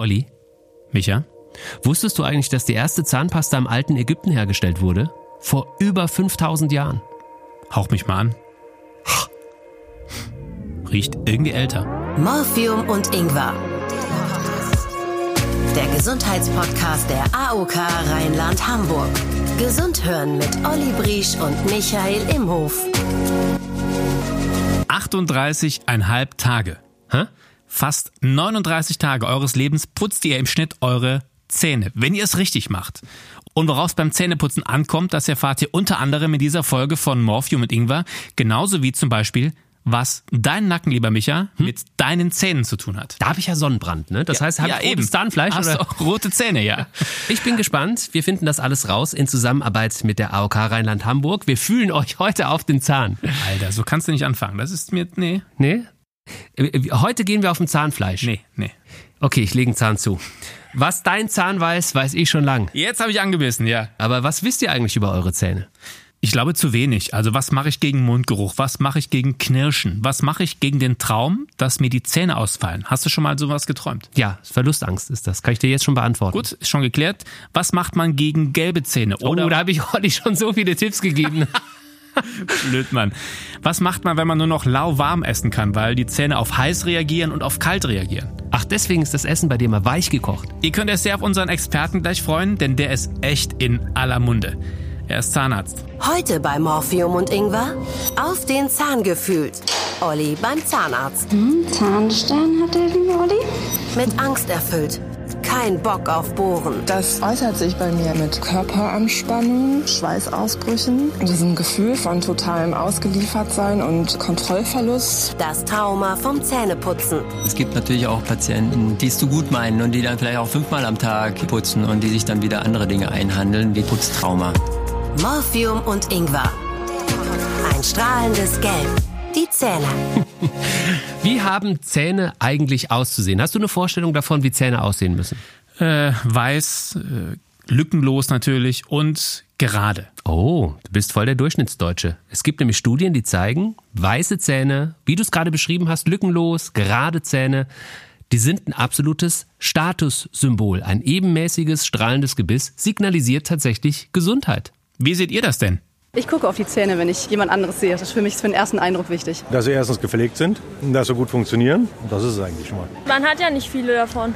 Olli, Micha? wusstest du eigentlich, dass die erste Zahnpasta im alten Ägypten hergestellt wurde? Vor über 5000 Jahren. Hauch mich mal an. Riecht irgendwie älter. Morphium und Ingwer. Der Gesundheitspodcast der AOK Rheinland-Hamburg. Gesund hören mit Olli Briesch und Michael Imhof. 38,5 Tage. Hä? Fast 39 Tage eures Lebens putzt ihr im Schnitt eure Zähne, wenn ihr es richtig macht. Und worauf es beim Zähneputzen ankommt, das erfahrt ihr unter anderem in dieser Folge von Morphium mit Ingwer, genauso wie zum Beispiel, was dein Nacken, lieber Micha, mit deinen Zähnen zu tun hat. Da habe ich ja Sonnenbrand, ne? Das heißt, habe ich rotes Zahnfleisch Hast oder? du auch rote Zähne, ja. Ich bin gespannt. Wir finden das alles raus in Zusammenarbeit mit der AOK Rheinland-Hamburg. Wir fühlen euch heute auf den Zahn. Alter, so kannst du nicht anfangen. Das ist mir, nee, Nee? Äh, Heute gehen wir auf dem Zahnfleisch. nee, nee. Okay, ich lege einen Zahn zu. Was dein Zahn weiß, weiß ich schon lang. Jetzt habe ich angebissen, ja. Aber was wisst ihr eigentlich über eure Zähne? Ich glaube zu wenig. Also was mache ich gegen Mundgeruch? Was mache ich gegen Knirschen? Was mache ich gegen den Traum, dass mir die Zähne ausfallen? Hast du schon mal sowas geträumt? Ja, Verlustangst ist das. Kann ich dir jetzt schon beantworten. Gut, ist schon geklärt. Was macht man gegen gelbe Zähne? Oder Oder oh, da habe ich Olli schon so viele Tipps gegeben. blöd, Mann. Was macht man, wenn man nur noch lauwarm essen kann, weil die Zähne auf heiß reagieren und auf kalt reagieren? Ach, deswegen ist das Essen bei dir mal weich gekocht. Ihr könnt euch sehr auf unseren Experten gleich freuen, denn der ist echt in aller Munde. Er ist Zahnarzt. Heute bei Morphium und Ingwer auf den Zahn gefühlt. Olli beim Zahnarzt. Zahnstein hat der liebe Olli. Mit Angst erfüllt. Kein Bock auf Bohren. Das äußert sich bei mir mit Körperanspannung, Schweißausbrüchen, diesem Gefühl von totalem Ausgeliefertsein und Kontrollverlust. Das Trauma vom Zähneputzen. Es gibt natürlich auch Patienten, die es zu gut meinen und die dann vielleicht auch fünfmal am Tag putzen und die sich dann wieder andere Dinge einhandeln, wie Putztrauma. Morphium und Ingwer. Ein strahlendes Gelb. Die Zähne. Wie haben Zähne eigentlich auszusehen? Hast du eine Vorstellung davon, wie Zähne aussehen müssen? Äh, weiß, äh, lückenlos natürlich und gerade. Oh, du bist voll der Durchschnittsdeutsche. Es gibt nämlich Studien, die zeigen, weiße Zähne, wie du es gerade beschrieben hast, lückenlos, gerade Zähne, die sind ein absolutes Statussymbol. Ein ebenmäßiges, strahlendes Gebiss signalisiert tatsächlich Gesundheit. Wie seht ihr das denn? Ich gucke auf die Zähne, wenn ich jemand anderes sehe. Das ist für mich für den ersten Eindruck wichtig. Dass sie erstens gepflegt sind, dass sie gut funktionieren. Das ist es eigentlich schon mal. Man hat ja nicht viele davon.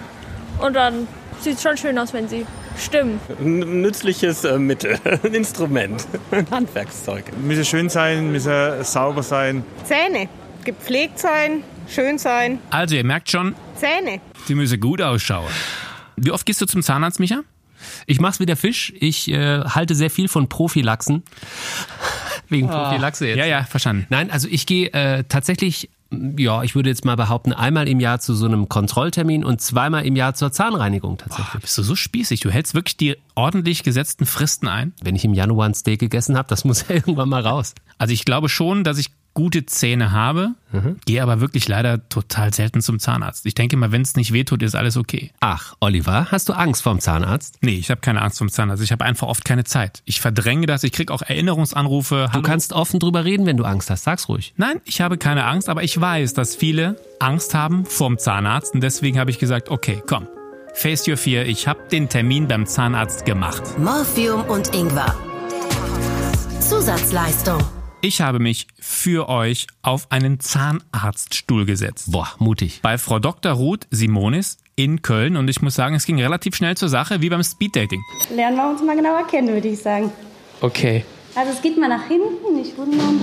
Und dann sieht es schon schön aus, wenn sie stimmen. Ein nützliches äh, Mittel, ein Instrument, ein Handwerkszeug. Müsse schön sein, müsse sauber sein. Zähne. Gepflegt sein, schön sein. Also, ihr merkt schon, Zähne. die müssen gut ausschauen. Wie oft gehst du zum Zahnarzt, Micha? Ich mach's wie der Fisch. Ich äh, halte sehr viel von Prophylaxen. Wegen Prophylaxe jetzt. Ja, ja, verstanden. Nein, also ich gehe äh, tatsächlich, ja, ich würde jetzt mal behaupten, einmal im Jahr zu so einem Kontrolltermin und zweimal im Jahr zur Zahnreinigung tatsächlich. Boah, bist du so spießig? Du hältst wirklich die ordentlich gesetzten Fristen ein? Wenn ich im Januar ein Steak gegessen habe, das muss ja irgendwann mal raus. Also ich glaube schon, dass ich gute Zähne habe, gehe aber wirklich leider total selten zum Zahnarzt. Ich denke mal, wenn es nicht wehtut, ist alles okay. Ach, Oliver, hast du Angst vorm Zahnarzt? Nee, ich habe keine Angst vom Zahnarzt. Ich habe einfach oft keine Zeit. Ich verdränge das. Ich kriege auch Erinnerungsanrufe. Du Hallo. kannst offen drüber reden, wenn du Angst hast. Sag's ruhig. Nein, ich habe keine Angst, aber ich weiß, dass viele Angst haben vorm Zahnarzt. Und deswegen habe ich gesagt, okay, komm, face your fear. Ich habe den Termin beim Zahnarzt gemacht. Morphium und Ingwer. Zusatzleistung. Ich habe mich für euch auf einen Zahnarztstuhl gesetzt. Boah, mutig. Bei Frau Dr. Ruth Simonis in Köln. Und ich muss sagen, es ging relativ schnell zur Sache, wie beim Speeddating. Lernen wir uns mal genauer kennen, würde ich sagen. Okay. Also es geht mal nach hinten, nicht wundern.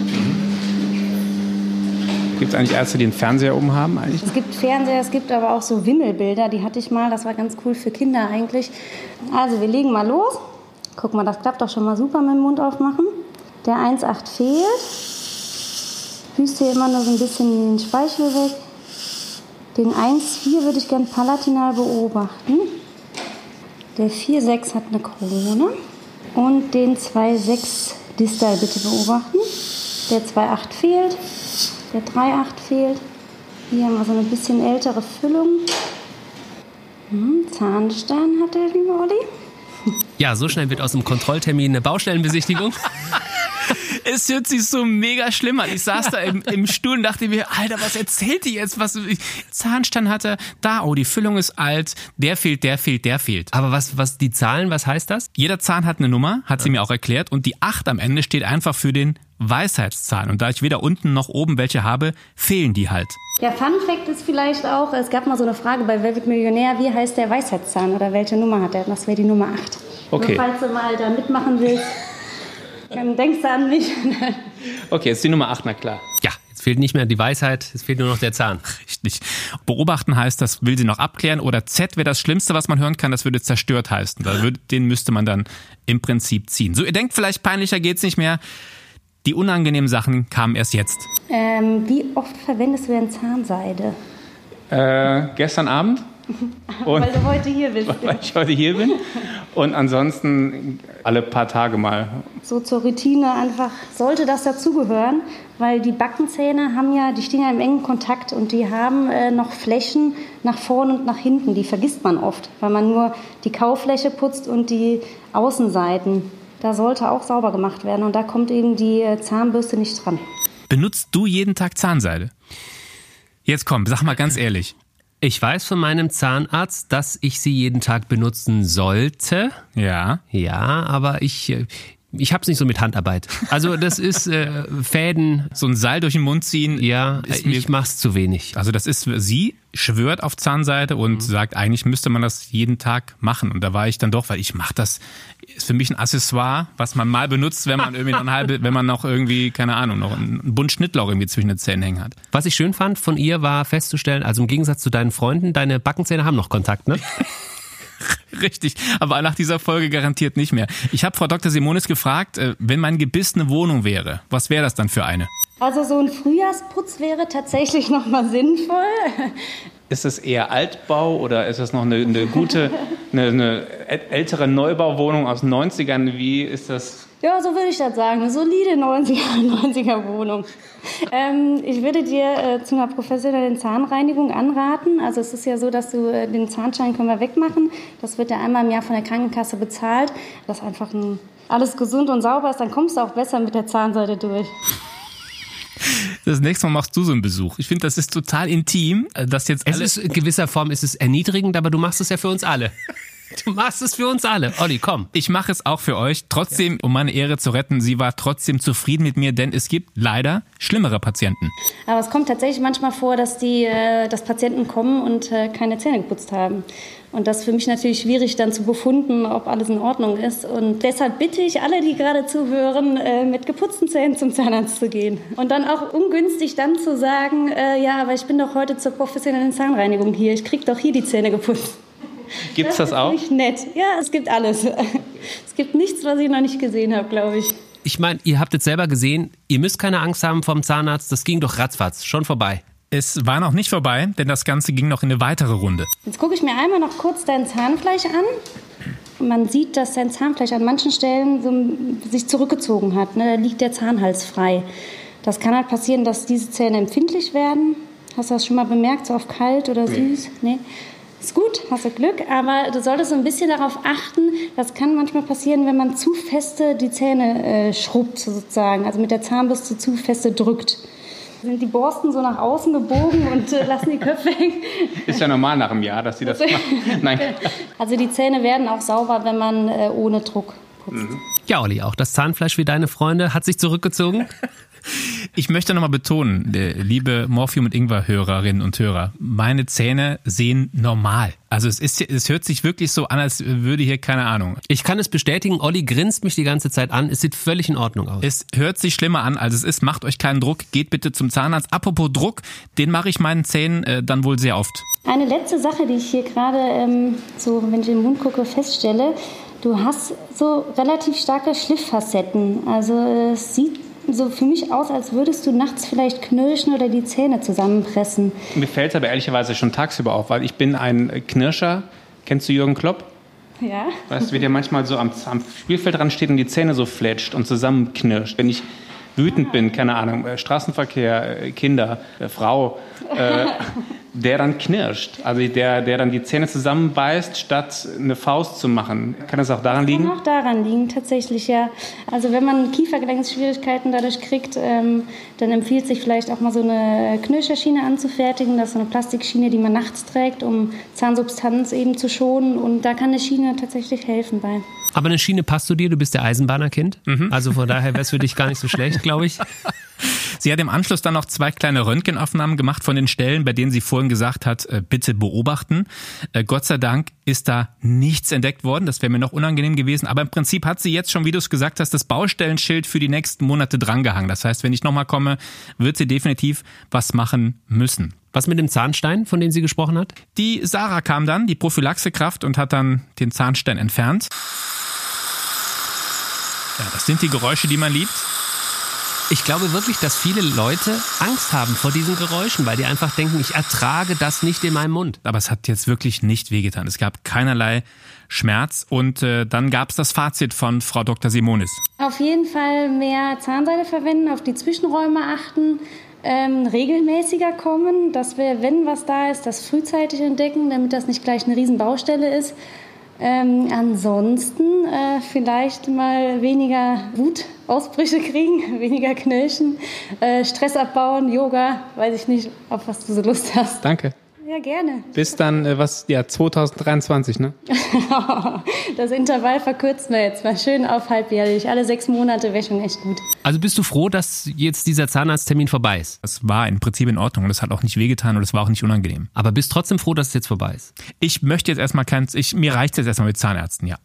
Gibt es eigentlich Ärzte, die einen Fernseher oben haben eigentlich? Es gibt Fernseher, es gibt aber auch so Wimmelbilder, die hatte ich mal, das war ganz cool für Kinder eigentlich. Also wir legen mal los. Guck mal, das klappt doch schon mal super mit dem Mund aufmachen. Der 1,8 fehlt. Büßt hier immer nur so ein bisschen den Speichel weg. Den 1,4 würde ich gern palatinal beobachten. Der 4,6 hat eine Krone. Und den 2,6 distal bitte beobachten. Der 2,8 fehlt. Der 3,8 fehlt. Hier haben wir so eine bisschen ältere Füllung. Hm, Zahnstein hat der liebe Olli. Ja, so schnell wird aus dem Kontrolltermin eine Baustellenbesichtigung. Es hört sich so mega schlimm an. Ich saß da im, im Stuhl und dachte mir, Alter, was erzählt die jetzt? Was Zahnstand hat er, da, oh, die Füllung ist alt, der fehlt, der fehlt, der fehlt. Aber was, was die Zahlen, was heißt das? Jeder Zahn hat eine Nummer, hat sie mir auch erklärt, und die 8 am Ende steht einfach für den Weisheitszahn. Und da ich weder unten noch oben welche habe, fehlen die halt. Der Fun Fact ist vielleicht auch, es gab mal so eine Frage bei Wer wird Millionär, wie heißt der Weisheitszahn oder welche Nummer hat er? Das wäre die Nummer 8. Okay. Nur falls du mal da mitmachen willst, dann denkst du an mich. Okay, jetzt die Nummer 8, na klar. Ja, jetzt fehlt nicht mehr die Weisheit, es fehlt nur noch der Zahn. Richtig. Beobachten heißt, das will sie noch abklären. Oder Z wäre das Schlimmste, was man hören kann, das würde zerstört heißen. Da würde, den müsste man dann im Prinzip ziehen. So, ihr denkt vielleicht, peinlicher geht's nicht mehr. Die unangenehmen Sachen kamen erst jetzt. Ähm, wie oft verwendest du denn Zahnseide? Äh, gestern Abend. Und Weil du heute hier bist. weil ich heute hier bin. Und ansonsten alle paar Tage mal. So zur Routine einfach sollte das dazugehören, weil die Backenzähne haben ja, die stehen ja im engen Kontakt und die haben äh, noch Flächen nach vorne und nach hinten. Die vergisst man oft, weil man nur die Kaufläche putzt und die Außenseiten. Da sollte auch sauber gemacht werden und da kommt eben die äh, Zahnbürste nicht dran. Benutzt du jeden Tag Zahnseide? Jetzt komm, sag mal ganz ehrlich. Ich weiß von meinem Zahnarzt, dass ich sie jeden Tag benutzen sollte. Ja. Ja, aber ich, äh, ich hab's nicht so mit Handarbeit. Also das ist äh, Fäden. So ein Seil durch den Mund ziehen. Ja, Ist mir- ich mach's zu wenig. Also das ist, sie schwört auf Zahnseide und sagt, eigentlich müsste man das jeden Tag machen. Und da war ich dann doch, weil ich mache das, ist für mich ein Accessoire, was man mal benutzt, wenn man irgendwie noch halbe, wenn man noch irgendwie, keine Ahnung, noch einen Bund Schnittlauch irgendwie zwischen den Zähnen hängen hat. Was ich schön fand von ihr war festzustellen, also im Gegensatz zu deinen Freunden, deine Backenzähne haben noch Kontakt, ne? Richtig, aber nach dieser Folge garantiert nicht mehr. Ich habe Frau Dr. Simonis gefragt, äh, wenn mein Gebiss eine Wohnung wäre, was wäre das dann für eine? Also so ein Frühjahrsputz wäre tatsächlich nochmal sinnvoll. Ist es eher Altbau oder ist es noch eine, eine gute, eine, eine ältere Neubauwohnung aus den 90ern? Wie ist das? Ja, so würde ich das sagen. Eine solide 90er, 90er Wohnung. Ähm, ich würde dir äh, zu einer professionellen Zahnreinigung anraten. Also es ist ja so, dass du äh, den Zahnschein können wir wegmachen. Das wird ja einmal im Jahr von der Krankenkasse bezahlt. Dass einfach ein, alles gesund und sauber ist, dann kommst du auch besser mit der Zahnseide durch. Das nächste Mal machst du so einen Besuch. Ich finde, das ist total intim, äh, dass jetzt Es alle ist in gewisser Form ist es erniedrigend, aber du machst es ja für uns alle. Du machst es für uns alle. Olli, komm. Ich mache es auch für euch. Trotzdem, um meine Ehre zu retten, sie war trotzdem zufrieden mit mir, denn es gibt leider schlimmere Patienten. Aber es kommt tatsächlich manchmal vor, dass, die, äh, dass Patienten kommen und äh, keine Zähne geputzt haben. Und das ist für mich natürlich schwierig dann zu befunden, ob alles in Ordnung ist. Und deshalb bitte ich alle, die gerade zuhören, äh, mit geputzten Zähnen zum Zahnarzt zu gehen. Und dann auch ungünstig dann zu sagen, ja, aber ich bin doch heute zur professionellen Zahnreinigung hier. Ich krieg doch hier die Zähne geputzt. Gibt's das ist auch? Nicht nett. Ja, es gibt alles. Es gibt nichts, was ich noch nicht gesehen habe, glaube ich. Ich meine, ihr habt jetzt selber gesehen, ihr müsst keine Angst haben vom Zahnarzt. Das ging doch ratzfatz, schon vorbei. Es war noch nicht vorbei, denn das Ganze ging noch in eine weitere Runde. Jetzt gucke ich mir einmal noch kurz dein Zahnfleisch an. Man sieht, dass dein Zahnfleisch an manchen Stellen so sich zurückgezogen hat. Ne? Da liegt der Zahnhals frei. Das kann halt passieren, dass diese Zähne empfindlich werden. Hast du das schon mal bemerkt, so auf kalt oder süß? Nee. Ist gut, hast du Glück, aber du solltest so ein bisschen darauf achten. Das kann manchmal passieren, wenn man zu feste die Zähne äh, schrubbt, sozusagen. Also mit der Zahnbürste zu feste drückt. Sind die Borsten so nach außen gebogen und äh, lassen die Köpfe hängen? Ist ja normal nach einem Jahr, dass sie das machen. Nein. Also die Zähne werden auch sauber, wenn man äh, ohne Druck putzt. Ja, Olli, auch das Zahnfleisch wie deine Freunde hat sich zurückgezogen. Ich möchte nochmal betonen, liebe Morphium und Ingwer-Hörerinnen und Hörer, meine Zähne sehen normal. Also es ist, es hört sich wirklich so an, als würde hier keine Ahnung. Ich kann es bestätigen, Olli grinst mich die ganze Zeit an. Es sieht völlig in Ordnung aus. Es hört sich schlimmer an, als es ist. Macht euch keinen Druck. Geht bitte zum Zahnarzt. Apropos Druck, den mache ich meinen Zähnen äh, dann wohl sehr oft. Eine letzte Sache, die ich hier gerade, ähm, so wenn ich in den Mund gucke, feststelle, du hast so relativ starke Schlifffacetten. Also äh, es sieht so für mich aus, als würdest du nachts vielleicht knirschen oder die Zähne zusammenpressen. Mir fällt es aber ehrlicherweise schon tagsüber auf, weil ich bin ein Knirscher. Kennst du Jürgen Klopp? Ja? Weißt du, wie der manchmal so am, am Spielfeld dran steht und die Zähne so fletscht und zusammenknirscht. Wenn ich wütend bin, keine Ahnung, äh, Straßenverkehr, äh, Kinder, äh, Frau, äh, der dann knirscht, also der, der dann die Zähne zusammenbeißt, statt eine Faust zu machen. Kann das auch daran liegen? Kann auch daran liegen, tatsächlich, ja. Also wenn man Kiefergelenksschwierigkeiten dadurch kriegt, ähm, dann empfiehlt sich vielleicht auch mal so eine Knirscherschiene anzufertigen. Das ist so eine Plastikschiene, die man nachts trägt, um Zahnsubstanz eben zu schonen. Und da kann eine Schiene tatsächlich helfen bei. Aber eine Schiene passt zu dir, du bist der Eisenbahnerkind. Mhm. Also von daher wäre es für dich gar nicht so schlecht, glaube ich. Sie hat im Anschluss dann noch zwei kleine Röntgenaufnahmen gemacht von den Stellen, bei denen sie vorhin gesagt hat, äh, bitte beobachten. Äh, Gott sei Dank ist da nichts entdeckt worden. Das wäre mir noch unangenehm gewesen. Aber im Prinzip hat sie jetzt schon, wie du es gesagt hast, das Baustellenschild für die nächsten Monate drangehangen. Das heißt, wenn ich nochmal komme, wird sie definitiv was machen müssen. Was mit dem Zahnstein, von dem sie gesprochen hat? Die Sarah kam dann, die Prophylaxekraft, und hat dann den Zahnstein entfernt. Ja, das sind die Geräusche, die man liebt. Ich glaube wirklich, dass viele Leute Angst haben vor diesen Geräuschen, weil die einfach denken, ich ertrage das nicht in meinem Mund. Aber es hat jetzt wirklich nicht wehgetan. Es gab keinerlei Schmerz und äh, dann gab es das Fazit von Frau Dr. Simonis. Auf jeden Fall mehr Zahnseide verwenden, auf die Zwischenräume achten, ähm, regelmäßiger kommen, dass wir, wenn was da ist, das frühzeitig entdecken, damit das nicht gleich eine Riesenbaustelle ist. Ähm, ansonsten äh, vielleicht mal weniger Wutausbrüche kriegen, weniger Knirschen, äh, Stress abbauen, Yoga, weiß ich nicht, auf was du so Lust hast. Danke. Ja, gerne. Bis dann, äh, was, ja, 2023, ne? das Intervall verkürzen wir jetzt mal schön auf halbjährlich. Alle sechs Monate wäre schon echt gut. Also bist du froh, dass jetzt dieser Zahnarzttermin vorbei ist? Das war im Prinzip in Ordnung. Das hat auch nicht wehgetan und es war auch nicht unangenehm. Aber bist trotzdem froh, dass es jetzt vorbei ist? Ich möchte jetzt erstmal kein, ich, mir reicht es jetzt erstmal mit Zahnärzten, ja.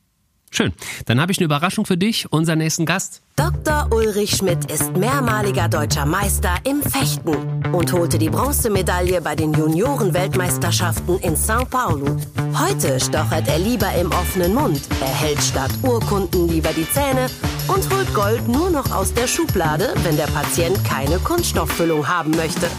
Schön. Dann habe ich eine Überraschung für dich, unseren nächsten Gast. Dr. Ulrich Schmidt ist mehrmaliger deutscher Meister im Fechten und holte die Bronzemedaille bei den Junioren-Weltmeisterschaften in São Paulo. Heute stochert er lieber im offenen Mund, erhält statt Urkunden lieber die Zähne und holt Gold nur noch aus der Schublade, wenn der Patient keine Kunststofffüllung haben möchte.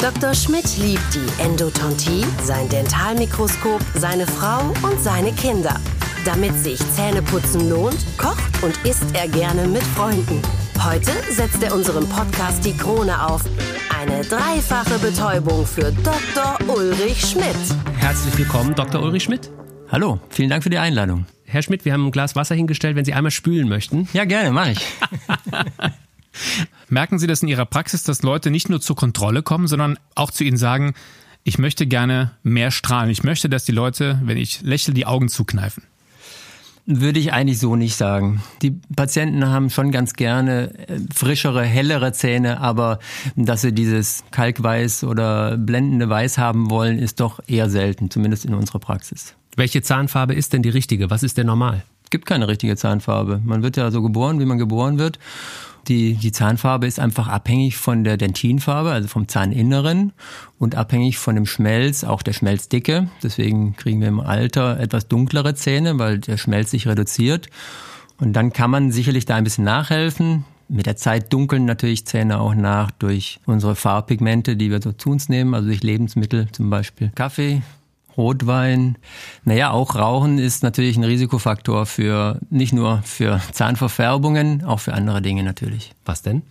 Dr. Schmidt liebt die Endodontie, sein Dentalmikroskop, seine Frau und seine Kinder. Damit sich Zähneputzen lohnt, kocht und isst er gerne mit Freunden. Heute setzt er unserem Podcast die Krone auf. Eine dreifache Betäubung für Dr. Ulrich Schmidt. Herzlich willkommen, Dr. Ulrich Schmidt. Hallo, vielen Dank für die Einladung. Herr Schmidt, wir haben ein Glas Wasser hingestellt, wenn Sie einmal spülen möchten. Ja, gerne, mache ich. Merken Sie das in Ihrer Praxis, dass Leute nicht nur zur Kontrolle kommen, sondern auch zu Ihnen sagen, ich möchte gerne mehr strahlen. Ich möchte, dass die Leute, wenn ich lächle, die Augen zukneifen. Würde ich eigentlich so nicht sagen. Die Patienten haben schon ganz gerne äh, frischere, hellere Zähne, aber dass sie dieses Kalkweiß oder blendende Weiß haben wollen, ist doch eher selten, zumindest in unserer Praxis. Welche Zahnfarbe ist denn die richtige? Was ist denn normal? Es gibt keine richtige Zahnfarbe. Man wird ja so geboren, wie man geboren wird. Die, die Zahnfarbe ist einfach abhängig von der Dentinfarbe, also vom Zahninneren und abhängig von dem Schmelz, auch der Schmelzdicke. Deswegen kriegen wir im Alter etwas dunklere Zähne, weil der Schmelz sich reduziert. Und dann kann man sicherlich da ein bisschen nachhelfen. Mit der Zeit dunkeln natürlich Zähne auch nach durch unsere Farbpigmente, die wir so zu uns nehmen, also durch Lebensmittel, zum Beispiel Kaffee, Rotwein. Naja, auch Rauchen ist natürlich ein Risikofaktor für nicht nur für Zahnverfärbungen, auch für andere Dinge natürlich. Was denn?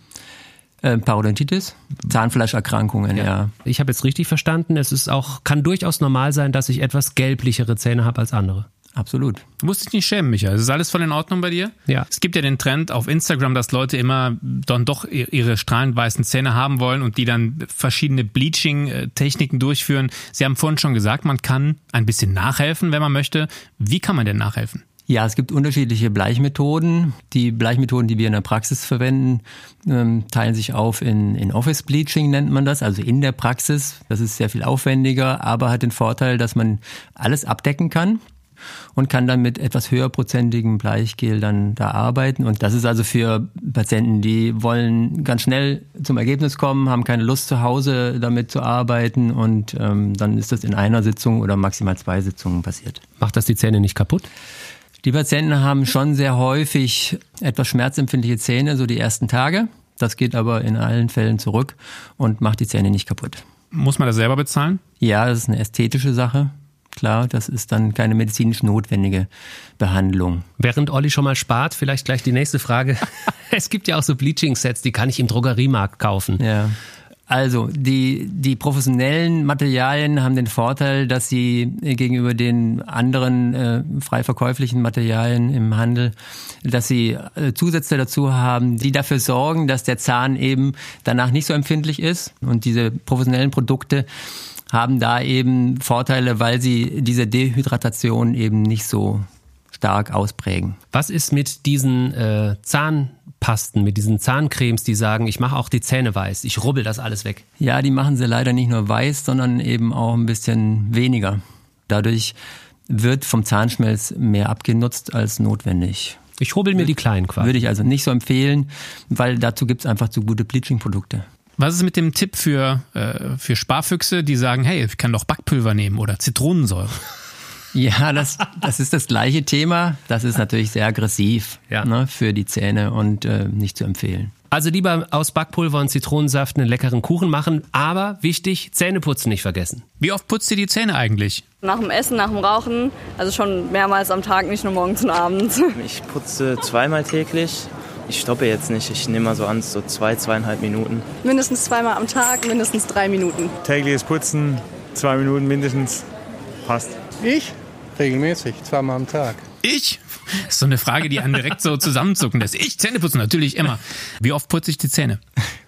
Äh, Parodontitis, Zahnfleischerkrankungen, ja. ja. Ich habe jetzt richtig verstanden, es ist auch, kann durchaus normal sein, dass ich etwas gelblichere Zähne habe als andere. Absolut. Du musst dich nicht schämen, Michael. Es ist alles voll in Ordnung bei dir? Ja. Es gibt ja den Trend auf Instagram, dass Leute immer dann doch ihre strahlend weißen Zähne haben wollen und die dann verschiedene Bleaching-Techniken durchführen. Sie haben vorhin schon gesagt, man kann ein bisschen nachhelfen, wenn man möchte. Wie kann man denn nachhelfen? Ja, es gibt unterschiedliche Bleichmethoden. Die Bleichmethoden, die wir in der Praxis verwenden, ähm, teilen sich auf in, in Office Bleaching nennt man das, also in der Praxis. Das ist sehr viel aufwendiger, aber hat den Vorteil, dass man alles abdecken kann und kann dann mit etwas höherprozentigem Bleichgel dann da arbeiten. Und das ist also für Patienten, die wollen ganz schnell zum Ergebnis kommen, haben keine Lust zu Hause damit zu arbeiten und ähm, dann ist das in einer Sitzung oder maximal zwei Sitzungen passiert. Macht das die Zähne nicht kaputt? Die Patienten haben schon sehr häufig etwas schmerzempfindliche Zähne, so die ersten Tage. Das geht aber in allen Fällen zurück und macht die Zähne nicht kaputt. Muss man das selber bezahlen? Ja, das ist eine ästhetische Sache. Klar, das ist dann keine medizinisch notwendige Behandlung. Während Olli schon mal spart, vielleicht gleich die nächste Frage. es gibt ja auch so Bleaching-Sets, die kann ich im Drogeriemarkt kaufen. Ja. Also, die, die professionellen Materialien haben den Vorteil, dass sie gegenüber den anderen äh, frei verkäuflichen Materialien im Handel, dass sie äh, Zusätze dazu haben, die dafür sorgen, dass der Zahn eben danach nicht so empfindlich ist. Und diese professionellen Produkte haben da eben Vorteile, weil sie diese Dehydratation eben nicht so stark ausprägen. Was ist mit diesen äh, Zahnpasten, mit diesen Zahncremes, die sagen, ich mache auch die Zähne weiß, ich rubbel das alles weg? Ja, die machen sie leider nicht nur weiß, sondern eben auch ein bisschen weniger. Dadurch wird vom Zahnschmelz mehr abgenutzt als notwendig. Ich rubbel mir die kleinen quasi. Würde ich also nicht so empfehlen, weil dazu gibt es einfach zu gute Bleaching-Produkte. Was ist mit dem Tipp für, äh, für Sparfüchse, die sagen, hey, ich kann doch Backpulver nehmen oder Zitronensäure? Ja, das, das ist das gleiche Thema. Das ist natürlich sehr aggressiv ja. ne, für die Zähne und äh, nicht zu empfehlen. Also lieber aus Backpulver und Zitronensaft einen leckeren Kuchen machen, aber wichtig, Zähneputzen nicht vergessen. Wie oft putzt ihr die Zähne eigentlich? Nach dem Essen, nach dem Rauchen, also schon mehrmals am Tag, nicht nur morgens und abends. Ich putze zweimal täglich. Ich stoppe jetzt nicht, ich nehme mal so an, so zwei, zweieinhalb Minuten. Mindestens zweimal am Tag, mindestens drei Minuten. Tägliches Putzen, zwei Minuten mindestens, passt. Ich? Regelmäßig, zweimal am Tag. Ich? Das ist so eine Frage, die einen direkt so zusammenzucken lässt. Ich Zähne putzen natürlich immer. Wie oft putze ich die Zähne?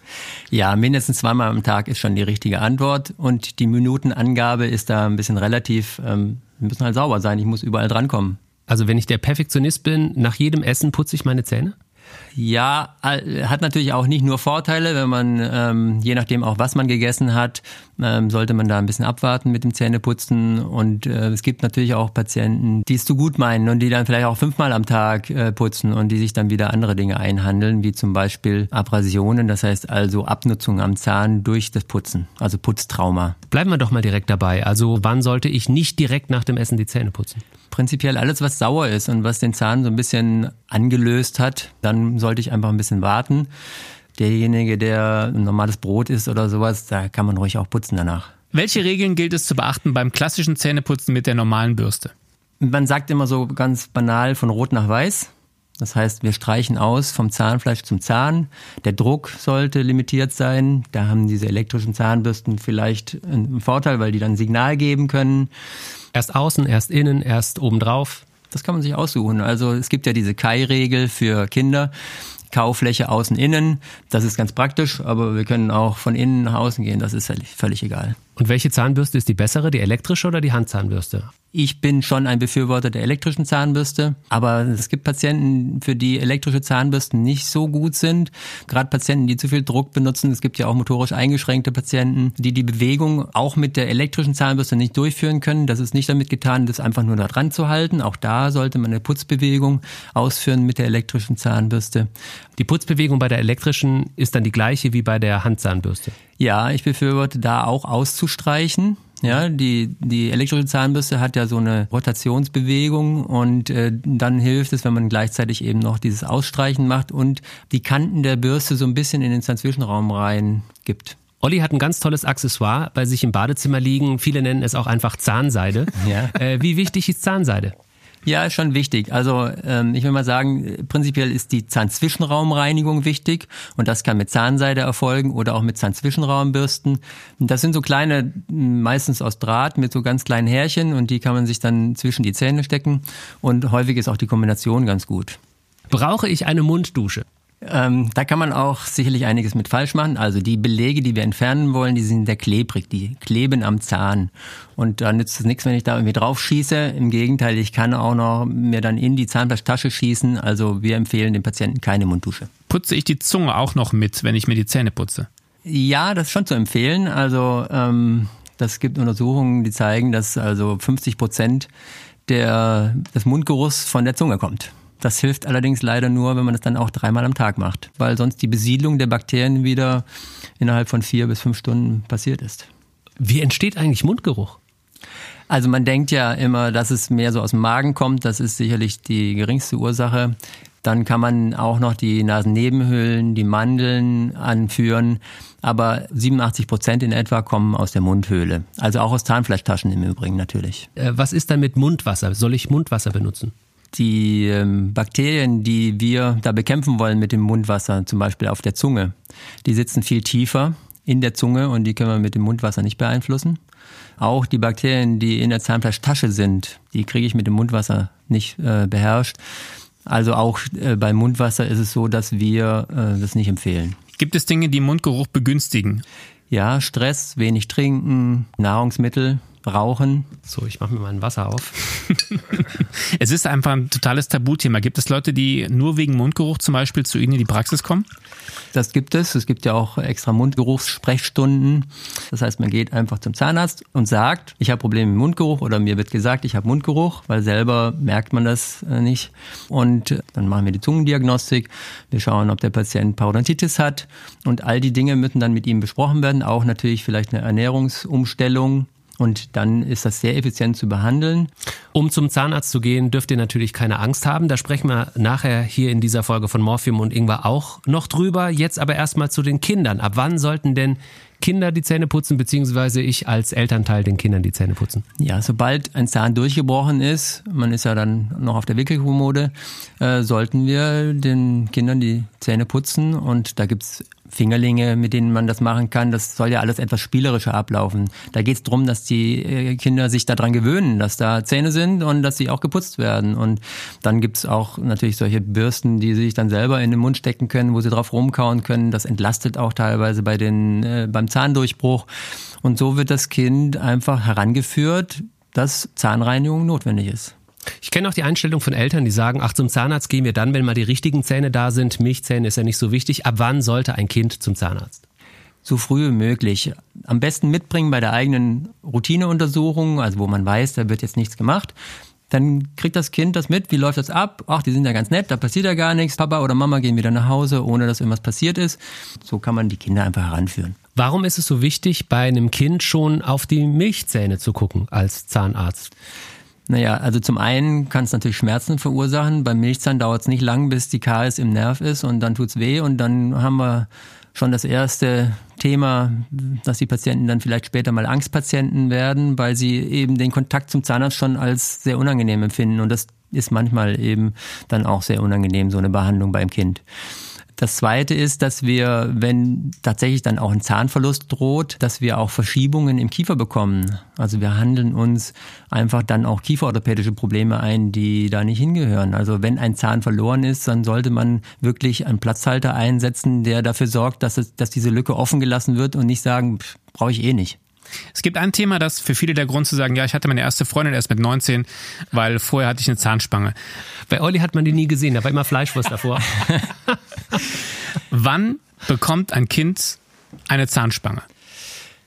Ja, mindestens zweimal am Tag ist schon die richtige Antwort. Und die Minutenangabe ist da ein bisschen relativ. Ähm, wir müssen halt sauber sein. Ich muss überall drankommen. Also wenn ich der Perfektionist bin, nach jedem Essen putze ich meine Zähne? Ja, hat natürlich auch nicht nur Vorteile, wenn man, ähm, je nachdem auch was man gegessen hat, ähm, sollte man da ein bisschen abwarten mit dem Zähneputzen. Und äh, es gibt natürlich auch Patienten, die es zu gut meinen und die dann vielleicht auch fünfmal am Tag äh, putzen und die sich dann wieder andere Dinge einhandeln, wie zum Beispiel Abrasionen, das heißt also Abnutzung am Zahn durch das Putzen, also Putztrauma. Bleiben wir doch mal direkt dabei. Also wann sollte ich nicht direkt nach dem Essen die Zähne putzen? Prinzipiell alles, was sauer ist und was den Zahn so ein bisschen angelöst hat, dann sollte ich einfach ein bisschen warten. Derjenige, der ein normales Brot isst oder sowas, da kann man ruhig auch putzen danach. Welche Regeln gilt es zu beachten beim klassischen Zähneputzen mit der normalen Bürste? Man sagt immer so ganz banal von rot nach weiß. Das heißt, wir streichen aus vom Zahnfleisch zum Zahn. Der Druck sollte limitiert sein. Da haben diese elektrischen Zahnbürsten vielleicht einen Vorteil, weil die dann Signal geben können. Erst außen, erst innen, erst obendrauf. Das kann man sich aussuchen. Also es gibt ja diese Kai-Regel für Kinder. Kaufläche außen innen. Das ist ganz praktisch, aber wir können auch von innen nach außen gehen, das ist völlig, völlig egal. Und welche Zahnbürste ist die bessere, die elektrische oder die Handzahnbürste? Ich bin schon ein Befürworter der elektrischen Zahnbürste, aber es gibt Patienten, für die elektrische Zahnbürsten nicht so gut sind. Gerade Patienten, die zu viel Druck benutzen. Es gibt ja auch motorisch eingeschränkte Patienten, die die Bewegung auch mit der elektrischen Zahnbürste nicht durchführen können. Das ist nicht damit getan, das einfach nur da dran zu halten. Auch da sollte man eine Putzbewegung ausführen mit der elektrischen Zahnbürste. Die Putzbewegung bei der elektrischen ist dann die gleiche wie bei der Handzahnbürste. Ja, ich befürworte da auch auszustreichen. Ja, die, die elektrische Zahnbürste hat ja so eine Rotationsbewegung und äh, dann hilft es, wenn man gleichzeitig eben noch dieses Ausstreichen macht und die Kanten der Bürste so ein bisschen in den Zahnzwischenraum rein gibt. Olli hat ein ganz tolles Accessoire bei sich im Badezimmer liegen. Viele nennen es auch einfach Zahnseide. Ja. Äh, wie wichtig ist Zahnseide? Ja, ist schon wichtig. Also ähm, ich will mal sagen, prinzipiell ist die Zahnzwischenraumreinigung wichtig und das kann mit Zahnseide erfolgen oder auch mit Zahnzwischenraumbürsten. Das sind so kleine, meistens aus Draht mit so ganz kleinen Härchen und die kann man sich dann zwischen die Zähne stecken und häufig ist auch die Kombination ganz gut. Brauche ich eine Munddusche? Ähm, da kann man auch sicherlich einiges mit falsch machen. Also die Belege, die wir entfernen wollen, die sind sehr klebrig, die kleben am Zahn. Und da nützt es nichts, wenn ich da irgendwie drauf schieße. Im Gegenteil, ich kann auch noch mir dann in die Zahnfleischtasche schießen. Also wir empfehlen den Patienten keine Munddusche. Putze ich die Zunge auch noch mit, wenn ich mir die Zähne putze? Ja, das ist schon zu empfehlen. Also ähm, das gibt Untersuchungen, die zeigen, dass also 50 Prozent der, des Mundgeruchs von der Zunge kommt. Das hilft allerdings leider nur, wenn man das dann auch dreimal am Tag macht, weil sonst die Besiedlung der Bakterien wieder innerhalb von vier bis fünf Stunden passiert ist. Wie entsteht eigentlich Mundgeruch? Also man denkt ja immer, dass es mehr so aus dem Magen kommt. Das ist sicherlich die geringste Ursache. Dann kann man auch noch die Nasennebenhöhlen, die Mandeln anführen. Aber 87 Prozent in etwa kommen aus der Mundhöhle. Also auch aus Zahnfleischtaschen im Übrigen natürlich. Äh, was ist dann mit Mundwasser? Soll ich Mundwasser benutzen? Die ähm, Bakterien, die wir da bekämpfen wollen mit dem Mundwasser, zum Beispiel auf der Zunge, die sitzen viel tiefer in der Zunge und die können wir mit dem Mundwasser nicht beeinflussen. Auch die Bakterien, die in der Zahnfleischtasche sind, die kriege ich mit dem Mundwasser nicht äh, beherrscht. Also auch äh, beim Mundwasser ist es so, dass wir äh, das nicht empfehlen. Gibt es Dinge, die Mundgeruch begünstigen? Ja, Stress, wenig trinken, Nahrungsmittel, Rauchen. So, ich mache mir mal ein Wasser auf. es ist einfach ein totales Tabuthema. Gibt es Leute, die nur wegen Mundgeruch zum Beispiel zu Ihnen in die Praxis kommen? Das gibt es. Es gibt ja auch extra Mundgeruchssprechstunden. Das heißt, man geht einfach zum Zahnarzt und sagt, ich habe Probleme mit Mundgeruch oder mir wird gesagt, ich habe Mundgeruch, weil selber merkt man das äh, nicht. Und dann machen wir die Zungendiagnostik. Wir schauen, ob der Patient Parodontitis hat. Und all die Dinge müssen dann mit ihm besprochen werden. Auch natürlich vielleicht eine Ernährungsumstellung und dann ist das sehr effizient zu behandeln. Um zum Zahnarzt zu gehen, dürft ihr natürlich keine Angst haben. Da sprechen wir nachher hier in dieser Folge von Morphium und Ingwer auch noch drüber. Jetzt aber erstmal zu den Kindern. Ab wann sollten denn Kinder die Zähne putzen, beziehungsweise ich als Elternteil den Kindern die Zähne putzen? Ja, sobald ein Zahn durchgebrochen ist, man ist ja dann noch auf der Wickelkommode, äh, sollten wir den Kindern die Zähne putzen und da gibt's Fingerlinge, mit denen man das machen kann. Das soll ja alles etwas spielerischer ablaufen. Da geht es darum, dass die äh, Kinder sich daran gewöhnen, dass da Zähne sind und dass sie auch geputzt werden. Und dann gibt's auch natürlich solche Bürsten, die sie sich dann selber in den Mund stecken können, wo sie drauf rumkauen können. Das entlastet auch teilweise bei den, äh, beim Zahndurchbruch. Und so wird das Kind einfach herangeführt, dass Zahnreinigung notwendig ist. Ich kenne auch die Einstellung von Eltern, die sagen, ach, zum Zahnarzt gehen wir dann, wenn mal die richtigen Zähne da sind. Milchzähne ist ja nicht so wichtig. Ab wann sollte ein Kind zum Zahnarzt? So früh wie möglich. Am besten mitbringen bei der eigenen Routineuntersuchung, also wo man weiß, da wird jetzt nichts gemacht. Dann kriegt das Kind das mit, wie läuft das ab? Ach, die sind ja ganz nett, da passiert ja gar nichts. Papa oder Mama gehen wieder nach Hause, ohne dass irgendwas passiert ist. So kann man die Kinder einfach heranführen. Warum ist es so wichtig, bei einem Kind schon auf die Milchzähne zu gucken als Zahnarzt? Naja, also zum einen kann es natürlich Schmerzen verursachen. Beim Milchzahn dauert es nicht lang, bis die Karies im Nerv ist und dann tut's weh und dann haben wir schon das erste Thema, dass die Patienten dann vielleicht später mal Angstpatienten werden, weil sie eben den Kontakt zum Zahnarzt schon als sehr unangenehm empfinden und das ist manchmal eben dann auch sehr unangenehm, so eine Behandlung beim Kind. Das zweite ist, dass wir, wenn tatsächlich dann auch ein Zahnverlust droht, dass wir auch Verschiebungen im Kiefer bekommen. Also wir handeln uns einfach dann auch kieferorthopädische Probleme ein, die da nicht hingehören. Also wenn ein Zahn verloren ist, dann sollte man wirklich einen Platzhalter einsetzen, der dafür sorgt, dass, es, dass diese Lücke offen gelassen wird und nicht sagen, brauche ich eh nicht. Es gibt ein Thema, das für viele der Grund zu sagen, ja, ich hatte meine erste Freundin erst mit 19, weil vorher hatte ich eine Zahnspange. Bei Olli hat man die nie gesehen, da war immer Fleischwurst davor. Wann bekommt ein Kind eine Zahnspange?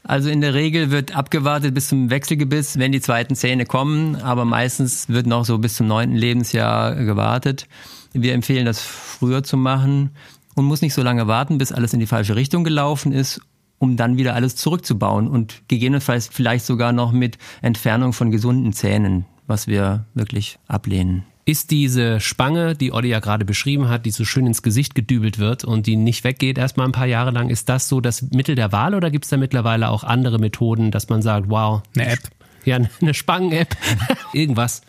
Also in der Regel wird abgewartet bis zum Wechselgebiss, wenn die zweiten Zähne kommen, aber meistens wird noch so bis zum neunten Lebensjahr gewartet. Wir empfehlen das früher zu machen und muss nicht so lange warten, bis alles in die falsche Richtung gelaufen ist um dann wieder alles zurückzubauen und gegebenenfalls vielleicht sogar noch mit Entfernung von gesunden Zähnen, was wir wirklich ablehnen. Ist diese Spange, die Olli ja gerade beschrieben hat, die so schön ins Gesicht gedübelt wird und die nicht weggeht erstmal ein paar Jahre lang, ist das so das Mittel der Wahl oder gibt es da mittlerweile auch andere Methoden, dass man sagt, wow, eine App? Ja, eine Spangen-App, irgendwas.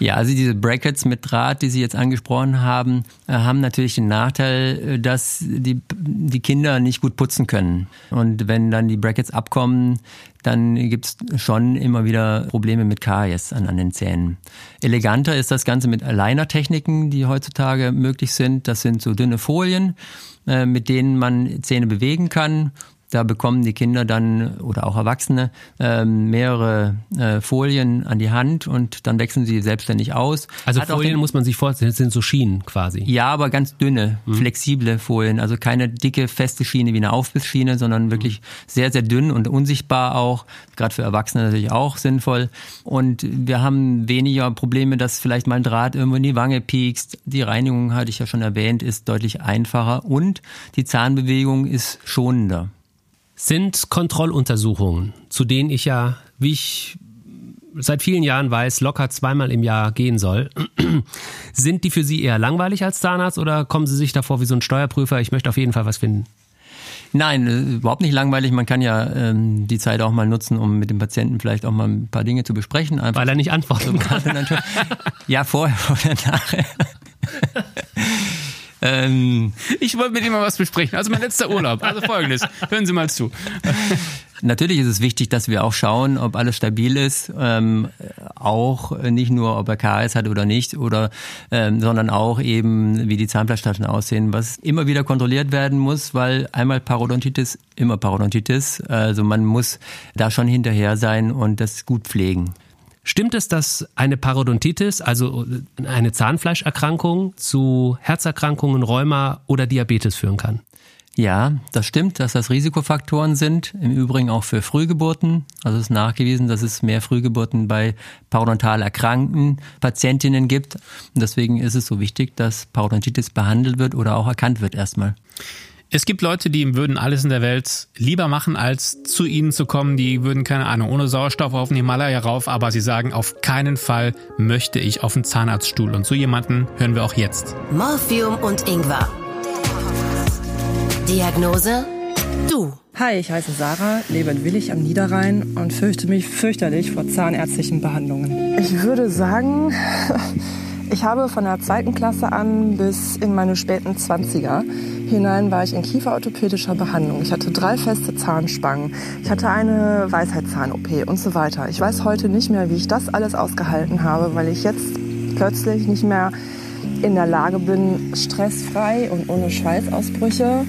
Ja, also diese Brackets mit Draht, die Sie jetzt angesprochen haben, äh, haben natürlich den Nachteil, äh, dass die, die Kinder nicht gut putzen können. Und wenn dann die Brackets abkommen, dann gibt's schon immer wieder Probleme mit Karies an, an den Zähnen. Eleganter ist das Ganze mit Aligner-Techniken, die heutzutage möglich sind. Das sind so dünne Folien, äh, mit denen man Zähne bewegen kann da bekommen die Kinder dann oder auch Erwachsene äh, mehrere äh, Folien an die Hand und dann wechseln sie selbstständig aus. Also Hat Folien den, muss man sich vorstellen, das sind so Schienen quasi. Ja, aber ganz dünne, mhm. flexible Folien. Also keine dicke, feste Schiene wie eine Aufbissschiene, sondern wirklich sehr, sehr dünn und unsichtbar auch. Gerade für Erwachsene natürlich auch sinnvoll. Und wir haben weniger Probleme, dass vielleicht mal ein Draht irgendwo in die Wange piekst. Die Reinigung, hatte ich ja schon erwähnt, ist deutlich einfacher und die Zahnbewegung ist schonender sind Kontrolluntersuchungen, zu denen ich ja, wie ich seit vielen Jahren weiß, locker zweimal im Jahr gehen soll. Sind die für Sie eher langweilig als Zahnarzt oder kommen Sie sich davor wie so ein Steuerprüfer? Ich möchte auf jeden Fall was finden. Nein, äh, überhaupt nicht langweilig. Man kann ja ähm, die Zeit auch mal nutzen, um mit dem Patienten vielleicht auch mal ein paar Dinge zu besprechen. Einfach Weil er nicht antworten kann. ja, vorher oder nachher. Ähm, ich wollte mit ihm mal was besprechen. Also mein letzter Urlaub. Also folgendes. Hören Sie mal zu. Natürlich ist es wichtig, dass wir auch schauen, ob alles stabil ist, ähm, auch nicht nur, ob er KS hat oder nicht, oder ähm, sondern auch eben, wie die Zahnfleischtaschen aussehen, was immer wieder kontrolliert werden muss, weil einmal Parodontitis, immer Parodontitis. Also man muss da schon hinterher sein und das gut pflegen. Stimmt es, dass eine Parodontitis, also eine Zahnfleischerkrankung, zu Herzerkrankungen, Rheuma oder Diabetes führen kann? Ja, das stimmt, dass das Risikofaktoren sind. Im Übrigen auch für Frühgeburten. Also es ist nachgewiesen, dass es mehr Frühgeburten bei parodontal erkrankten Patientinnen gibt. Und deswegen ist es so wichtig, dass Parodontitis behandelt wird oder auch erkannt wird erstmal. Es gibt Leute, die würden alles in der Welt lieber machen, als zu ihnen zu kommen. Die würden, keine Ahnung, ohne Sauerstoff auf den Himalaya rauf, aber sie sagen, auf keinen Fall möchte ich auf den Zahnarztstuhl. Und so jemanden hören wir auch jetzt. Morphium und Ingwer. Diagnose? Du. Hi, ich heiße Sarah, lebe in Willig am Niederrhein und fürchte mich fürchterlich vor zahnärztlichen Behandlungen. Ich würde sagen, ich habe von der zweiten Klasse an bis in meine späten Zwanziger hinein war ich in kieferorthopädischer Behandlung. Ich hatte drei feste Zahnspangen. Ich hatte eine Weisheitszahn-OP und so weiter. Ich weiß heute nicht mehr, wie ich das alles ausgehalten habe, weil ich jetzt plötzlich nicht mehr in der Lage bin, stressfrei und ohne Schweißausbrüche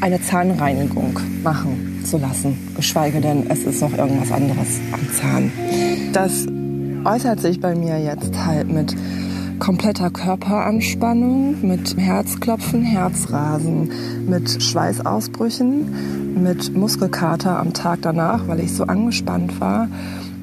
eine Zahnreinigung machen zu lassen. Geschweige denn, es ist noch irgendwas anderes am Zahn. Das äußert sich bei mir jetzt halt mit kompletter Körperanspannung, mit Herzklopfen, Herzrasen, mit Schweißausbrüchen, mit Muskelkater am Tag danach, weil ich so angespannt war,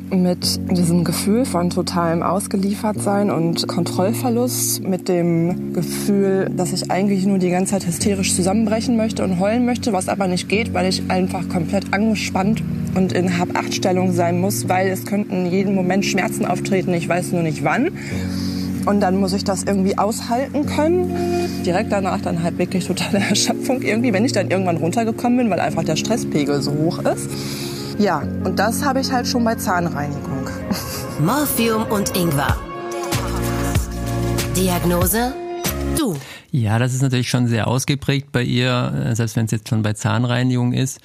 mit diesem Gefühl von totalem Ausgeliefertsein und Kontrollverlust, mit dem Gefühl, dass ich eigentlich nur die ganze Zeit hysterisch zusammenbrechen möchte und heulen möchte, was aber nicht geht, weil ich einfach komplett angespannt und in Hab-Acht-Stellung sein muss, weil es könnten jeden Moment Schmerzen auftreten, ich weiß nur nicht wann. Und dann muss ich das irgendwie aushalten können. Direkt danach dann halt wirklich totale Erschöpfung irgendwie, wenn ich dann irgendwann runtergekommen bin, weil einfach der Stresspegel so hoch ist. Ja, und das habe ich halt schon bei Zahnreinigung. Morphium und Ingwer. Diagnose? Du. Ja, das ist natürlich schon sehr ausgeprägt bei ihr, selbst wenn es jetzt schon bei Zahnreinigung ist.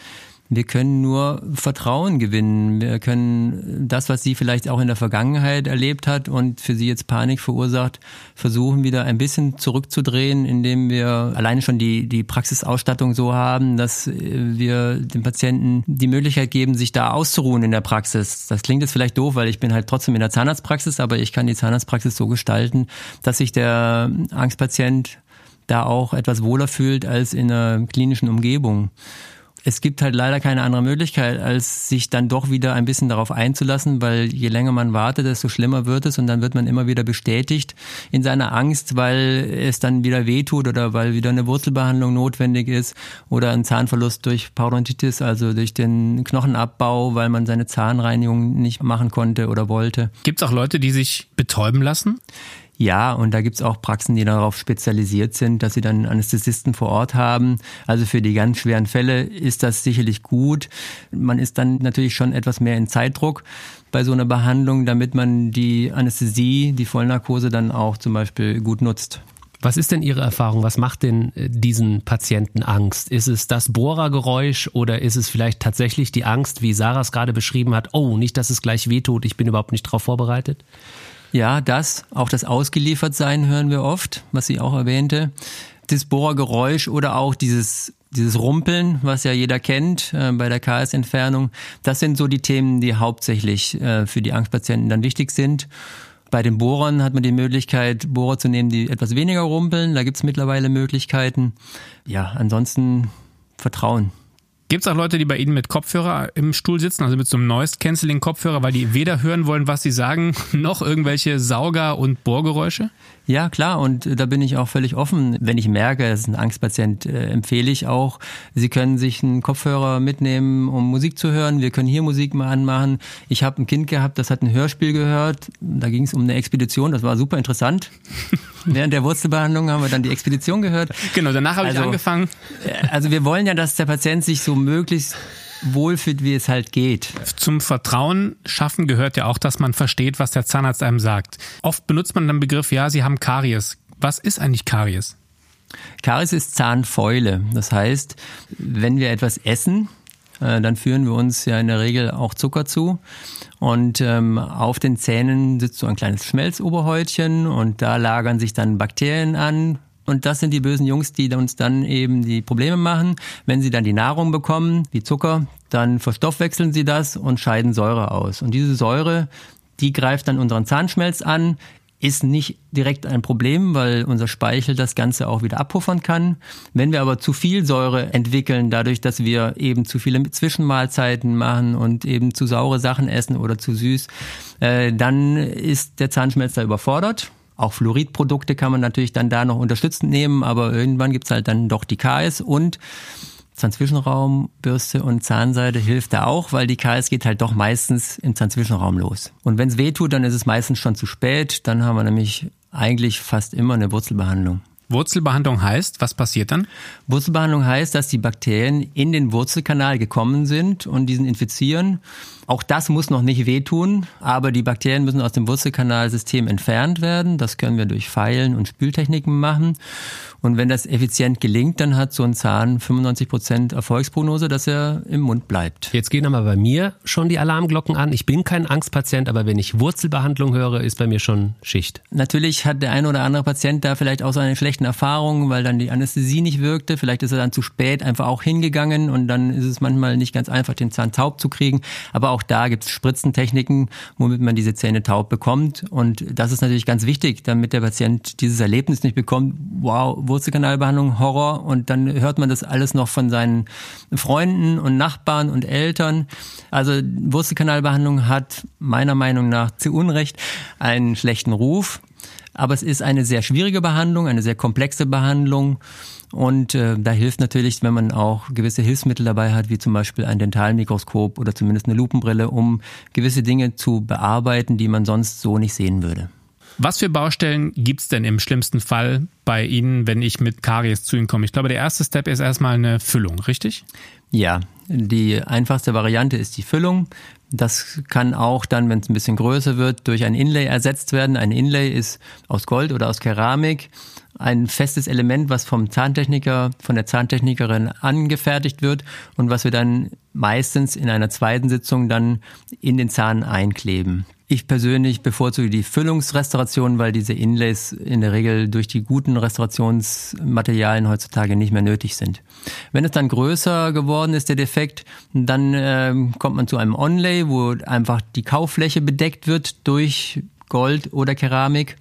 Wir können nur Vertrauen gewinnen. Wir können das, was sie vielleicht auch in der Vergangenheit erlebt hat und für sie jetzt Panik verursacht, versuchen wieder ein bisschen zurückzudrehen, indem wir alleine schon die, die Praxisausstattung so haben, dass wir dem Patienten die Möglichkeit geben, sich da auszuruhen in der Praxis. Das klingt jetzt vielleicht doof, weil ich bin halt trotzdem in der Zahnarztpraxis, aber ich kann die Zahnarztpraxis so gestalten, dass sich der Angstpatient da auch etwas wohler fühlt als in einer klinischen Umgebung es gibt halt leider keine andere Möglichkeit, als sich dann doch wieder ein bisschen darauf einzulassen, weil je länger man wartet, desto schlimmer wird es und dann wird man immer wieder bestätigt in seiner Angst, weil es dann wieder wehtut oder weil wieder eine Wurzelbehandlung notwendig ist oder ein Zahnverlust durch Parodontitis, also durch den Knochenabbau, weil man seine Zahnreinigung nicht machen konnte oder wollte. Gibt es auch Leute, die sich betäuben lassen? Ja, und da gibt's auch Praxen, die darauf spezialisiert sind, dass sie dann Anästhesisten vor Ort haben. Also für die ganz schweren Fälle ist das sicherlich gut. Man ist dann natürlich schon etwas mehr in Zeitdruck bei so einer Behandlung, damit man die Anästhesie, die Vollnarkose dann auch zum Beispiel gut nutzt. Was ist denn Ihre Erfahrung? Was macht denn äh, diesen Patienten Angst? Ist es das Bohrergeräusch oder ist es vielleicht tatsächlich die Angst, wie Sarah es gerade beschrieben hat, oh, nicht, dass es gleich wehtut, ich bin überhaupt nicht darauf vorbereitet? Ja, das, auch das Ausgeliefertsein hören wir oft, was sie auch erwähnte. Das Bohrergeräusch oder auch dieses dieses Rumpeln, was ja jeder kennt äh, bei der KS-Entfernung, das sind so die Themen, die hauptsächlich äh, für die Angstpatienten dann wichtig sind. Bei den Bohrern hat man die Möglichkeit, Bohrer zu nehmen, die etwas weniger rumpeln. Da gibt's mittlerweile Möglichkeiten. Ja, ansonsten Vertrauen. Gibt es auch Leute, die bei Ihnen mit Kopfhörer im Stuhl sitzen, also mit so einem Noise-Canceling-Kopfhörer, weil die weder hören wollen, was Sie sagen, noch irgendwelche Sauger- und Bohrgeräusche? Ja, klar. Und da bin ich auch völlig offen. Wenn ich merke, es ist ein Angstpatient, äh, empfehle ich auch, Sie können sich einen Kopfhörer mitnehmen, um Musik zu hören. Wir können hier Musik mal anmachen. Ich habe ein Kind gehabt, das hat ein Hörspiel gehört. Da ging es um eine Expedition. Das war super interessant. Während der Wurzelbehandlung haben wir dann die Expedition gehört. Genau, danach habe also, ich angefangen. Äh, also wir wollen ja, dass der Patient sich so möglichst wohlfühlt, wie es halt geht. Zum Vertrauen schaffen gehört ja auch, dass man versteht, was der Zahnarzt einem sagt. Oft benutzt man den Begriff, ja, Sie haben Karies. Was ist eigentlich Karies? Karies ist Zahnfäule. Das heißt, wenn wir etwas essen, äh, dann führen wir uns ja in der Regel auch Zucker zu. Und ähm, auf den Zähnen sitzt so ein kleines Schmelzoberhäutchen und da lagern sich dann Bakterien an. Und das sind die bösen Jungs, die uns dann eben die Probleme machen. Wenn sie dann die Nahrung bekommen, wie Zucker, dann verstoffwechseln sie das und scheiden Säure aus. Und diese Säure, die greift dann unseren Zahnschmelz an, ist nicht direkt ein Problem, weil unser Speichel das Ganze auch wieder abpuffern kann. Wenn wir aber zu viel Säure entwickeln, dadurch, dass wir eben zu viele Zwischenmahlzeiten machen und eben zu saure Sachen essen oder zu süß, äh, dann ist der Zahnschmelz da überfordert. Auch Fluoridprodukte kann man natürlich dann da noch unterstützend nehmen, aber irgendwann gibt's halt dann doch die KS und Zahnzwischenraum, Bürste und Zahnseide hilft da auch, weil die KS geht halt doch meistens im Zahnzwischenraum los. Und wenn es weh tut, dann ist es meistens schon zu spät. Dann haben wir nämlich eigentlich fast immer eine Wurzelbehandlung. Wurzelbehandlung heißt, was passiert dann? Wurzelbehandlung heißt, dass die Bakterien in den Wurzelkanal gekommen sind und diesen infizieren. Auch das muss noch nicht wehtun, aber die Bakterien müssen aus dem Wurzelkanalsystem entfernt werden. Das können wir durch Pfeilen und Spültechniken machen. Und wenn das effizient gelingt, dann hat so ein Zahn 95 Prozent Erfolgsprognose, dass er im Mund bleibt. Jetzt gehen aber bei mir schon die Alarmglocken an. Ich bin kein Angstpatient, aber wenn ich Wurzelbehandlung höre, ist bei mir schon Schicht. Natürlich hat der eine oder andere Patient da vielleicht auch seine schlechten Erfahrungen, weil dann die Anästhesie nicht wirkte. Vielleicht ist er dann zu spät einfach auch hingegangen und dann ist es manchmal nicht ganz einfach, den Zahn taub zu kriegen. Aber auch da gibt es Spritzentechniken, womit man diese Zähne taub bekommt. Und das ist natürlich ganz wichtig, damit der Patient dieses Erlebnis nicht bekommt, wow, Wurzelkanalbehandlung, Horror und dann hört man das alles noch von seinen Freunden und Nachbarn und Eltern. Also Wurzelkanalbehandlung hat meiner Meinung nach zu Unrecht einen schlechten Ruf. Aber es ist eine sehr schwierige Behandlung, eine sehr komplexe Behandlung. Und äh, da hilft natürlich, wenn man auch gewisse Hilfsmittel dabei hat, wie zum Beispiel ein Dentalmikroskop oder zumindest eine Lupenbrille, um gewisse Dinge zu bearbeiten, die man sonst so nicht sehen würde. Was für Baustellen gibt's denn im schlimmsten Fall bei Ihnen, wenn ich mit Karies zu Ihnen komme? Ich glaube, der erste Step ist erstmal eine Füllung, richtig? Ja, die einfachste Variante ist die Füllung. Das kann auch dann, wenn es ein bisschen größer wird, durch ein Inlay ersetzt werden. Ein Inlay ist aus Gold oder aus Keramik ein festes Element, was vom Zahntechniker, von der Zahntechnikerin angefertigt wird und was wir dann meistens in einer zweiten Sitzung dann in den Zahn einkleben. Ich persönlich bevorzuge die Füllungsrestauration, weil diese Inlays in der Regel durch die guten Restaurationsmaterialien heutzutage nicht mehr nötig sind. Wenn es dann größer geworden ist, der Defekt, dann äh, kommt man zu einem Onlay, wo einfach die Kauffläche bedeckt wird durch Gold oder Keramik.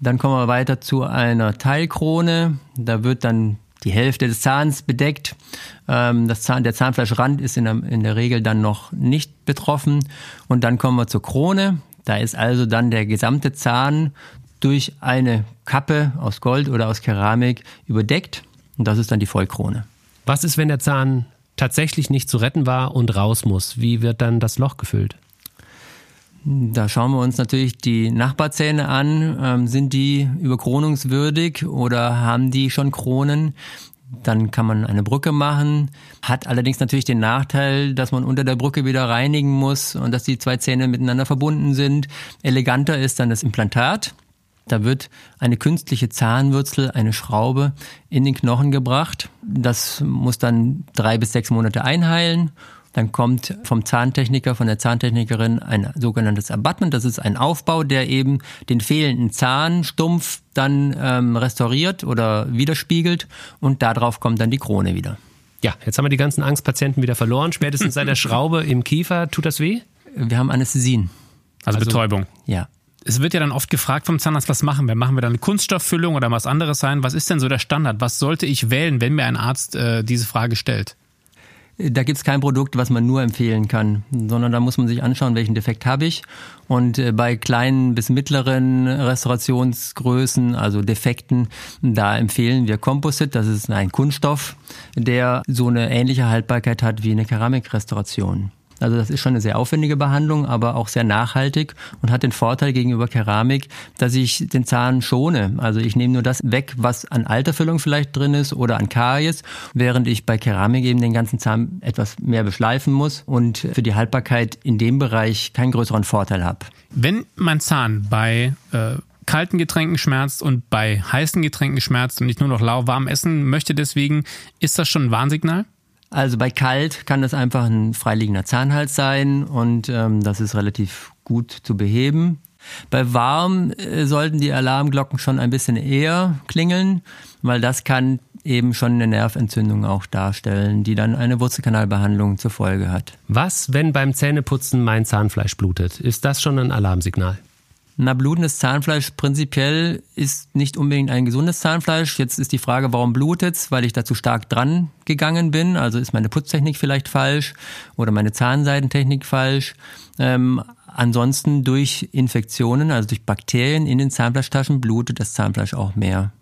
Dann kommen wir weiter zu einer Teilkrone. Da wird dann die Hälfte des Zahns bedeckt. Ähm, das Zahn, der Zahnfleischrand ist in der, in der Regel dann noch nicht betroffen. Und dann kommen wir zur Krone. Da ist also dann der gesamte Zahn durch eine Kappe aus Gold oder aus Keramik überdeckt. Und das ist dann die Vollkrone. Was ist, wenn der Zahn tatsächlich nicht zu retten war und raus muss? Wie wird dann das Loch gefüllt? Da schauen wir uns natürlich die Nachbarzähne an. Ähm, sind die überkronungswürdig oder haben die schon Kronen? Dann kann man eine Brücke machen, hat allerdings natürlich den Nachteil, dass man unter der Brücke wieder reinigen muss und dass die zwei Zähne miteinander verbunden sind. Eleganter ist dann das Implantat. Da wird eine künstliche Zahnwurzel, eine Schraube in den Knochen gebracht. Das muss dann drei bis sechs Monate einheilen dann kommt vom Zahntechniker, von der Zahntechnikerin ein sogenanntes Abattement. Das ist ein Aufbau, der eben den fehlenden Zahnstumpf dann ähm, restauriert oder widerspiegelt und darauf kommt dann die Krone wieder. Ja, jetzt haben wir die ganzen Angstpatienten wieder verloren. Spätestens seit der Schraube im Kiefer. Tut das weh? Wir haben Anästhesien. Also, also Betäubung. Ja. Es wird ja dann oft gefragt vom Zahnarzt, was machen wir? Machen wir dann eine Kunststofffüllung oder was anderes sein? Was ist denn so der Standard? Was sollte ich wählen, wenn mir ein Arzt äh, diese Frage stellt? Da gibt es kein Produkt, was man nur empfehlen kann, sondern da muss man sich anschauen, welchen Defekt habe ich. Und äh, bei kleinen bis mittleren Restaurationsgrößen, also Defekten, da empfehlen wir Composite. Das ist ein Kunststoff, der so eine ähnliche Haltbarkeit hat wie eine Keramikrestauration. Also das ist schon eine sehr aufwendige Behandlung, aber auch sehr nachhaltig und hat den Vorteil gegenüber Keramik, dass ich den Zahn schone. Also ich nehme nur das weg, was an Alterfüllung vielleicht drin ist oder an Karies, während ich bei Keramik eben den ganzen Zahn etwas mehr beschleifen muss und für die Haltbarkeit in dem Bereich keinen größeren Vorteil habe. Wenn mein Zahn bei äh kalten Getränken schmerzt und bei heißen Getränken schmerzt und nicht nur noch lauwarm essen möchte deswegen, ist das schon ein Warnsignal? Also bei kalt kann das einfach ein freiliegender Zahnhals sein und ähm, das ist relativ gut zu beheben. Bei warm äh, sollten die Alarmglocken schon ein bisschen eher klingeln, weil das kann eben schon eine Nerventzündung auch darstellen, die dann eine Wurzelkanalbehandlung zur Folge hat. Was, wenn beim Zähneputzen mein Zahnfleisch blutet? Ist das schon ein Alarmsignal? Na, blutendes Zahnfleisch prinzipiell ist nicht unbedingt ein gesundes Zahnfleisch. Jetzt ist die Frage, warum blutet's? Weil ich dazu stark dran gegangen bin. Also ist meine Putztechnik vielleicht falsch oder meine Zahnseidentechnik falsch. Ähm, ansonsten durch Infektionen, also durch Bakterien in den Zahnfleischtaschen blutet das Zahnfleisch auch mehr.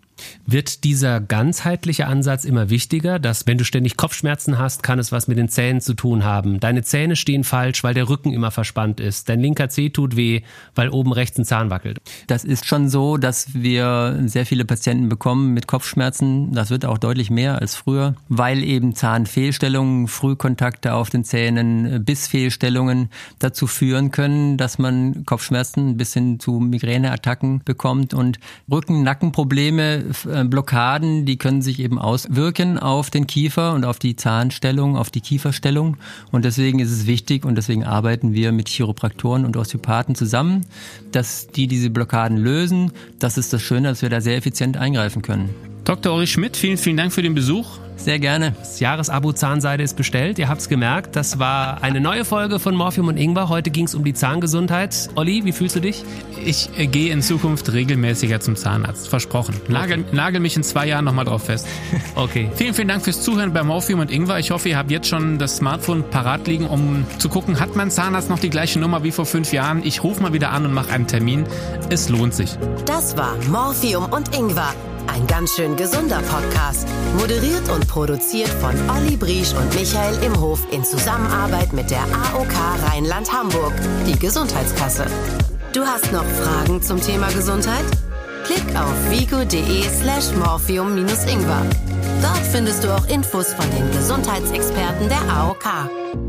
Wird dieser ganzheitliche Ansatz immer wichtiger, dass wenn du ständig Kopfschmerzen hast, kann es was mit den Zähnen zu tun haben. Deine Zähne stehen falsch, weil der Rücken immer verspannt ist. Dein linker Zeh tut weh, weil oben rechts ein Zahn wackelt. Das ist schon so, dass wir sehr viele Patienten bekommen mit Kopfschmerzen. Das wird auch deutlich mehr als früher, weil eben Zahnfehlstellungen, Frühkontakte auf den Zähnen, Bissfehlstellungen dazu führen können, dass man Kopfschmerzen bis hin zu Migräneattacken bekommt und Rücken-Nackenprobleme Blockaden, die können sich eben auswirken auf den Kiefer und auf die Zahnstellung, auf die Kieferstellung. Und deswegen ist es wichtig und deswegen arbeiten wir mit Chiropraktoren und Osteopathen zusammen, dass die diese Blockaden lösen. Das ist das Schöne, dass wir da sehr effizient eingreifen können. Dr. Ori Schmidt, vielen, vielen Dank für den Besuch. Sehr gerne. Das Jahresabo Zahnseide ist bestellt. Ihr habt es gemerkt. Das war eine neue Folge von Morphium und Ingwer. Heute ging es um die Zahngesundheit. Olli, wie fühlst du dich? Ich äh, gehe in Zukunft regelmäßiger zum Zahnarzt. Versprochen. Nagel, okay. nagel mich in zwei Jahren nochmal drauf fest. Okay. Vielen, vielen Dank fürs Zuhören bei Morphium und Ingwer. Ich hoffe, ihr habt jetzt schon das Smartphone parat liegen, um zu gucken, hat mein Zahnarzt noch die gleiche Nummer wie vor fünf Jahren? Ich rufe mal wieder an und mache einen Termin. Es lohnt sich. Das war Morphium und Ingwer ein ganz schön gesunder Podcast. Moderiert und produziert von Olli Briesch und Michael Imhof in Zusammenarbeit mit der AOK Rheinland-Hamburg, die Gesundheitskasse. Du hast noch Fragen zum Thema Gesundheit? Klick auf vigo.de slash morphium-ingwer. Dort findest du auch Infos von den Gesundheitsexperten der AOK.